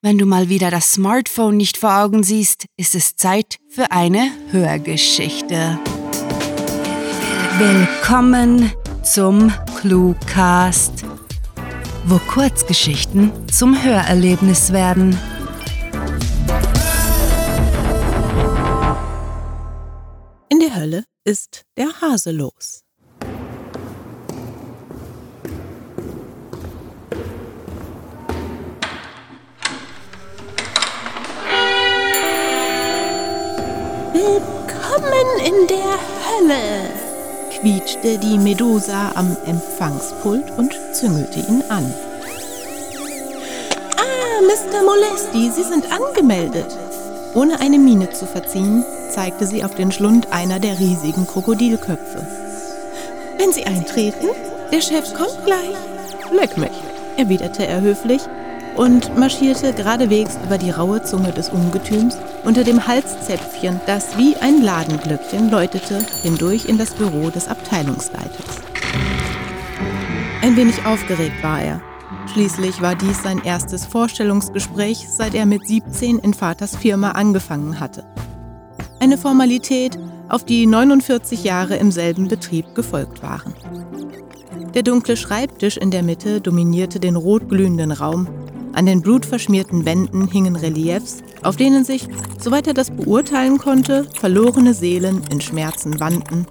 Wenn du mal wieder das Smartphone nicht vor Augen siehst, ist es Zeit für eine Hörgeschichte. Willkommen zum Cluecast, wo Kurzgeschichten zum Hörerlebnis werden. In der Hölle ist der Hase los. Willkommen in der Hölle, quietschte die Medusa am Empfangspult und züngelte ihn an. Ah, Mr. Molesti, Sie sind angemeldet. Ohne eine Miene zu verziehen, zeigte sie auf den Schlund einer der riesigen Krokodilköpfe. Wenn Sie eintreten, der Chef kommt gleich. Leck mich, erwiderte er höflich und marschierte geradewegs über die raue Zunge des Ungetüms unter dem Halszäpfchen, das wie ein Ladenglöckchen läutete, hindurch in das Büro des Abteilungsleiters. Ein wenig aufgeregt war er. Schließlich war dies sein erstes Vorstellungsgespräch, seit er mit 17 in Vaters Firma angefangen hatte. Eine Formalität, auf die 49 Jahre im selben Betrieb gefolgt waren. Der dunkle Schreibtisch in der Mitte dominierte den rotglühenden Raum an den blutverschmierten Wänden hingen Reliefs, auf denen sich, soweit er das beurteilen konnte, verlorene Seelen in Schmerzen wandten.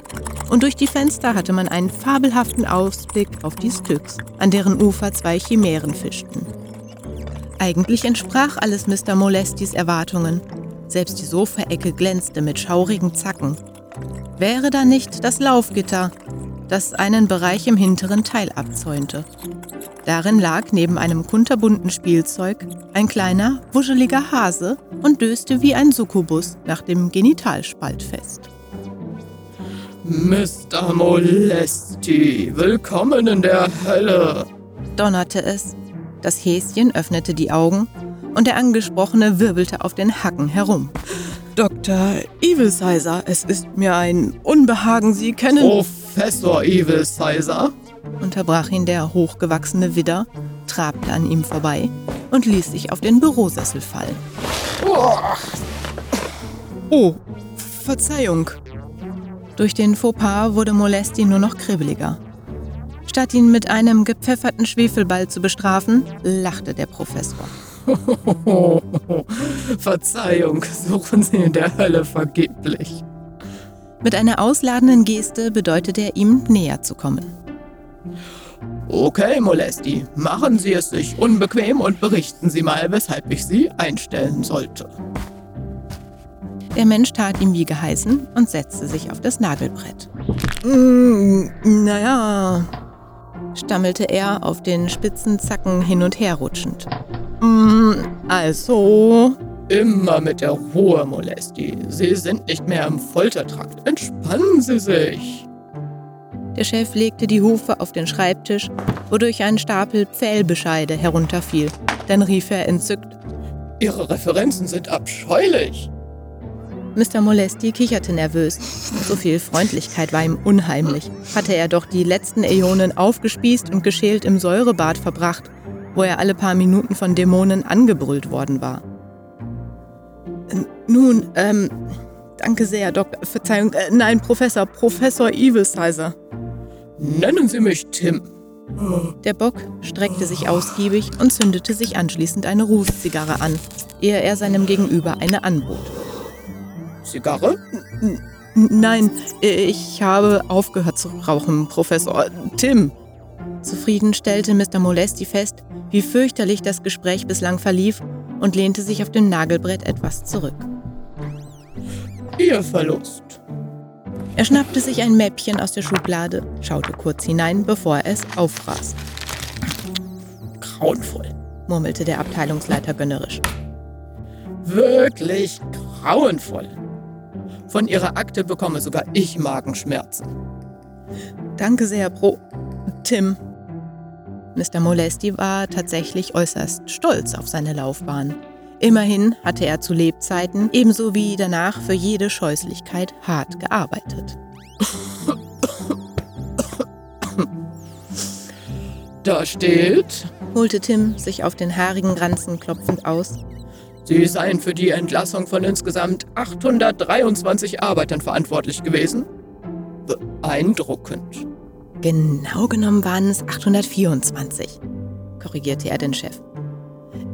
Und durch die Fenster hatte man einen fabelhaften Ausblick auf die Styx, an deren Ufer zwei Chimären fischten. Eigentlich entsprach alles Mr. Molestis Erwartungen. Selbst die Sofaecke glänzte mit schaurigen Zacken. Wäre da nicht das Laufgitter, das einen Bereich im hinteren Teil abzäunte. Darin lag neben einem kunterbunten Spielzeug ein kleiner, wuscheliger Hase und döste wie ein Succubus nach dem Genitalspalt fest. Mr. Molesti, willkommen in der Hölle, donnerte es. Das Häschen öffnete die Augen und der Angesprochene wirbelte auf den Hacken herum. Dr. Evil Sizer, es ist mir ein Unbehagen, Sie kennen. Professor Evil Sizer, unterbrach ihn der hochgewachsene Widder, trabte an ihm vorbei und ließ sich auf den Bürosessel fallen. Oh, Verzeihung. Durch den Fauxpas wurde Molesti nur noch kribbeliger. Statt ihn mit einem gepfefferten Schwefelball zu bestrafen, lachte der Professor. Verzeihung, suchen Sie in der Hölle vergeblich. Mit einer ausladenden Geste bedeutete er ihm, näher zu kommen. Okay, Molesti, machen Sie es sich unbequem und berichten Sie mal, weshalb ich Sie einstellen sollte. Der Mensch tat ihm wie geheißen und setzte sich auf das Nagelbrett. Mm, naja, stammelte er auf den spitzen Zacken hin und her rutschend. Mm, also. Immer mit der Ruhe, Molesti. Sie sind nicht mehr im Foltertrakt. Entspannen Sie sich. Der Chef legte die Hufe auf den Schreibtisch, wodurch ein Stapel Pfählbescheide herunterfiel. Dann rief er entzückt: Ihre Referenzen sind abscheulich. Mr. Molesti kicherte nervös. So viel Freundlichkeit war ihm unheimlich. Hatte er doch die letzten Äonen aufgespießt und geschält im Säurebad verbracht, wo er alle paar Minuten von Dämonen angebrüllt worden war. Nun, ähm, danke sehr, Doktor. Verzeihung, äh, nein, Professor, Professor Evil Sizer. Nennen Sie mich Tim. Der Bock streckte sich ausgiebig und zündete sich anschließend eine Rußzigarre an, ehe er seinem Gegenüber eine anbot. Zigarre? N nein, ich habe aufgehört zu rauchen, Professor Tim. Zufrieden stellte Mr. Molesti fest, wie fürchterlich das Gespräch bislang verlief und lehnte sich auf dem Nagelbrett etwas zurück. Ihr Verlust. Er schnappte sich ein Mäppchen aus der Schublade, schaute kurz hinein, bevor er es auffraß. Grauenvoll, murmelte der Abteilungsleiter gönnerisch. Wirklich grauenvoll. Von Ihrer Akte bekomme sogar ich Magenschmerzen. Danke sehr, Pro. Tim. Mr. Molesti war tatsächlich äußerst stolz auf seine Laufbahn. Immerhin hatte er zu Lebzeiten ebenso wie danach für jede Scheußlichkeit hart gearbeitet. Da steht, holte Tim sich auf den haarigen Ranzen klopfend aus. Sie seien für die Entlassung von insgesamt 823 Arbeitern verantwortlich gewesen. Beeindruckend. Genau genommen waren es 824, korrigierte er den Chef.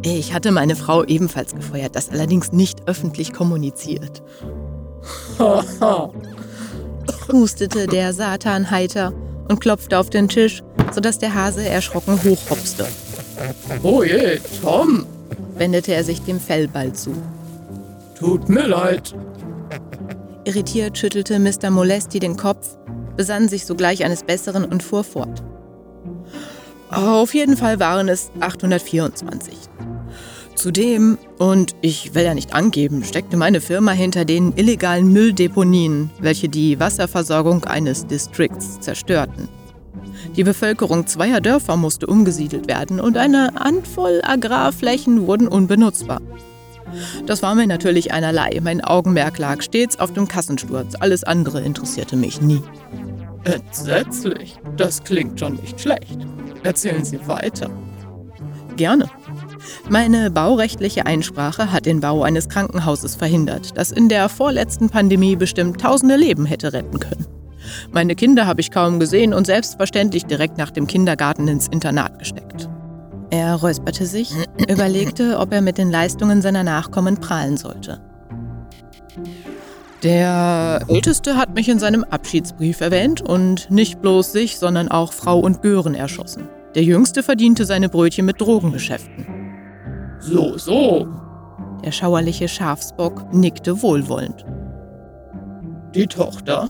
Ich hatte meine Frau ebenfalls gefeuert, das allerdings nicht öffentlich kommuniziert. Hustete der Satan heiter und klopfte auf den Tisch, sodass der Hase erschrocken hochhopste. oh je, Tom. Wendete er sich dem Fellball zu. Tut mir leid. Irritiert schüttelte Mr. Molesti den Kopf, besann sich sogleich eines Besseren und fuhr fort. Auf jeden Fall waren es 824. Zudem, und ich will ja nicht angeben, steckte meine Firma hinter den illegalen Mülldeponien, welche die Wasserversorgung eines Distrikts zerstörten. Die Bevölkerung zweier Dörfer musste umgesiedelt werden und eine Handvoll Agrarflächen wurden unbenutzbar. Das war mir natürlich einerlei. Mein Augenmerk lag stets auf dem Kassensturz. Alles andere interessierte mich nie. Entsetzlich. Das klingt schon nicht schlecht. Erzählen Sie weiter. Gerne. Meine baurechtliche Einsprache hat den Bau eines Krankenhauses verhindert, das in der vorletzten Pandemie bestimmt tausende Leben hätte retten können. Meine Kinder habe ich kaum gesehen und selbstverständlich direkt nach dem Kindergarten ins Internat gesteckt. Er räusperte sich, überlegte, ob er mit den Leistungen seiner Nachkommen prahlen sollte. Der Älteste hat mich in seinem Abschiedsbrief erwähnt und nicht bloß sich, sondern auch Frau und Gören erschossen. Der Jüngste verdiente seine Brötchen mit Drogengeschäften. So, so. Der schauerliche Schafsbock nickte wohlwollend. Die Tochter?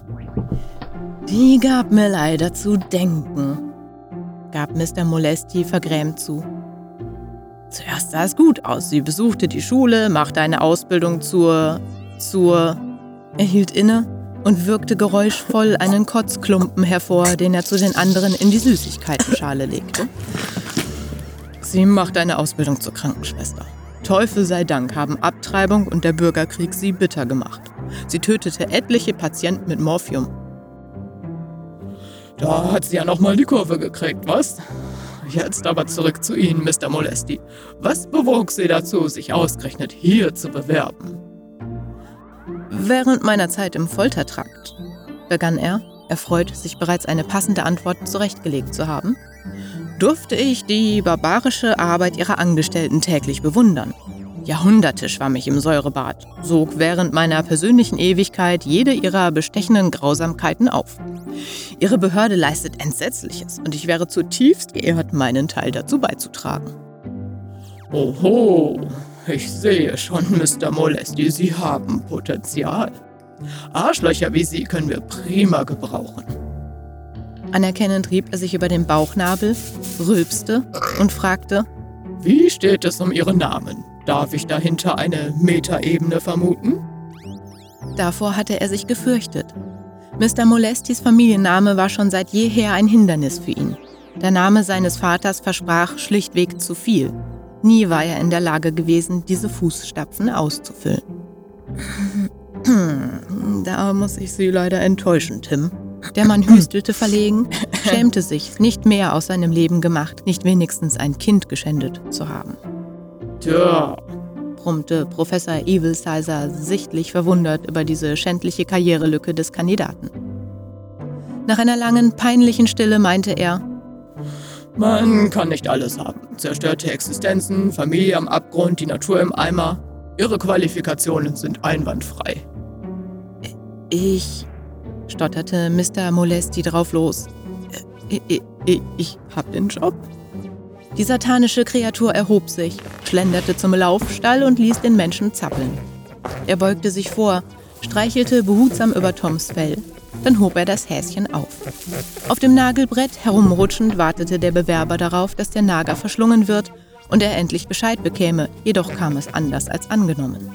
Die gab mir leider zu denken, gab Mr. Molesti vergrämt zu. Zuerst sah es gut aus. Sie besuchte die Schule, machte eine Ausbildung zur. zur. Er hielt inne und wirkte geräuschvoll einen Kotzklumpen hervor, den er zu den anderen in die Süßigkeitenschale legte. Sie macht eine Ausbildung zur Krankenschwester. Teufel sei Dank haben Abtreibung und der Bürgerkrieg sie bitter gemacht. Sie tötete etliche Patienten mit Morphium. Da hat sie ja nochmal die Kurve gekriegt, was? Jetzt aber zurück zu Ihnen, Mr. Molesti. Was bewog Sie dazu, sich ausgerechnet hier zu bewerben? Während meiner Zeit im Foltertrakt, begann er, erfreut, sich bereits eine passende Antwort zurechtgelegt zu haben, durfte ich die barbarische Arbeit ihrer Angestellten täglich bewundern. Jahrhunderte schwamm ich im Säurebad, sog während meiner persönlichen Ewigkeit jede ihrer bestechenden Grausamkeiten auf. Ihre Behörde leistet Entsetzliches und ich wäre zutiefst geehrt, meinen Teil dazu beizutragen. Oho, ich sehe schon, Mr. Molesti, Sie haben Potenzial. Arschlöcher wie Sie können wir prima gebrauchen. Anerkennend rieb er sich über den Bauchnabel, rülpste und fragte, Wie steht es um Ihren Namen? Darf ich dahinter eine Metaebene vermuten? Davor hatte er sich gefürchtet. Mr. Molestis Familienname war schon seit jeher ein Hindernis für ihn. Der Name seines Vaters versprach schlichtweg zu viel. Nie war er in der Lage gewesen, diese Fußstapfen auszufüllen. Da muss ich Sie leider enttäuschen, Tim. Der Mann hüstelte verlegen, schämte sich, nicht mehr aus seinem Leben gemacht, nicht wenigstens ein Kind geschändet zu haben. Tja, brummte Professor Evil Sizer sichtlich verwundert über diese schändliche Karrierelücke des Kandidaten. Nach einer langen, peinlichen Stille meinte er, man kann nicht alles haben. Zerstörte Existenzen, Familie am Abgrund, die Natur im Eimer. Ihre Qualifikationen sind einwandfrei. ich, stotterte Mr. Molesti drauf los. Ich, ich, ich, ich hab den Job. Die satanische Kreatur erhob sich, schlenderte zum Laufstall und ließ den Menschen zappeln. Er beugte sich vor, streichelte behutsam über Toms Fell, dann hob er das Häschen auf. Auf dem Nagelbrett herumrutschend wartete der Bewerber darauf, dass der Nager verschlungen wird und er endlich Bescheid bekäme, jedoch kam es anders als angenommen.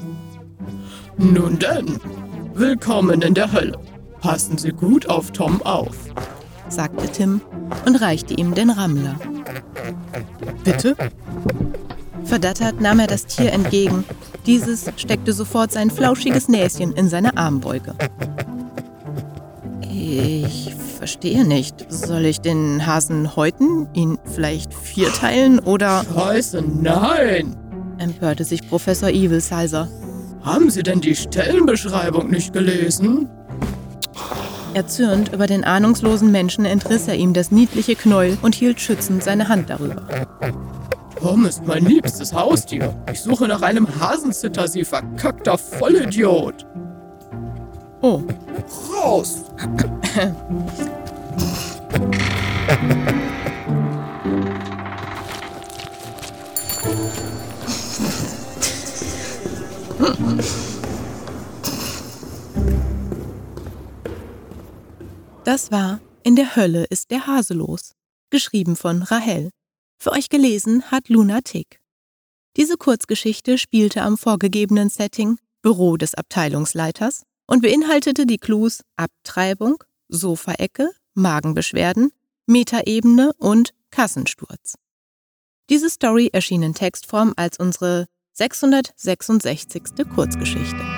Nun denn, willkommen in der Hölle. Passen Sie gut auf Tom auf. sagte Tim und reichte ihm den Rammler. Bitte? Verdattert nahm er das Tier entgegen. Dieses steckte sofort sein flauschiges Näschen in seine Armbeuge. Ich verstehe nicht. Soll ich den Hasen häuten, ihn vielleicht vierteilen oder... Scheiße, nein! empörte sich Professor Evil Sizer. Haben Sie denn die Stellenbeschreibung nicht gelesen? Erzürnt über den ahnungslosen Menschen entriss er ihm das niedliche Knäuel und hielt schützend seine Hand darüber. Tom ist mein liebstes Haustier. Ich suche nach einem Hasensitter, Sie verkackter Vollidiot. Oh, Raus! das war In der Hölle ist der Hase los. Geschrieben von Rahel. Für euch gelesen hat Luna Tick. Diese Kurzgeschichte spielte am vorgegebenen Setting Büro des Abteilungsleiters und beinhaltete die Clues Abtreibung, Sofaecke, Magenbeschwerden, Metaebene und Kassensturz. Diese Story erschien in Textform als unsere 666. Kurzgeschichte.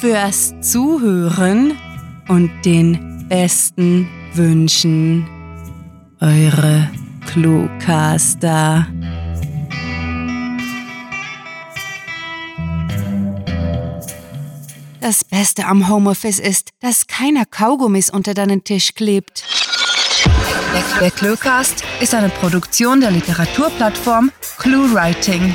fürs Zuhören und den besten Wünschen. Eure Cluecaster. Das Beste am Homeoffice ist, dass keiner Kaugummis unter deinen Tisch klebt. Der Cluecast ist eine Produktion der Literaturplattform ClueWriting.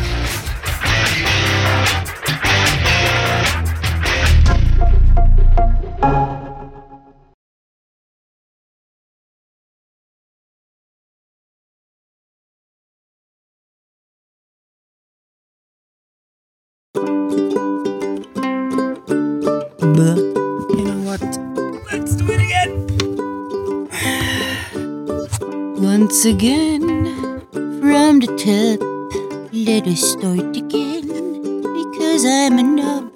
Once again, from the top, let us start again. Because I'm an